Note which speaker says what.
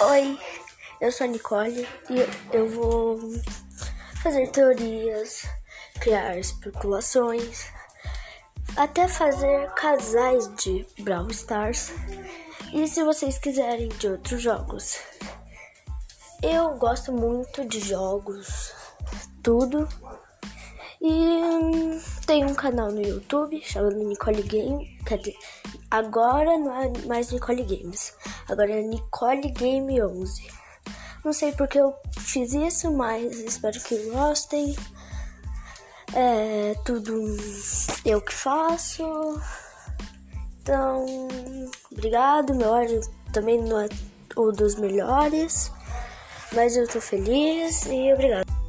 Speaker 1: Oi, eu sou a Nicole e eu vou fazer teorias, criar especulações, até fazer casais de Brawl Stars. E se vocês quiserem de outros jogos, eu gosto muito de jogos, tudo. E tem um canal no YouTube chamado Nicole Game. Agora não é mais Nicole Games. Agora é Nicole Game 11. Não sei porque eu fiz isso, mas espero que gostem. É tudo eu que faço. Então, obrigado. Meu áudio também não é o dos melhores, mas eu tô feliz e obrigado.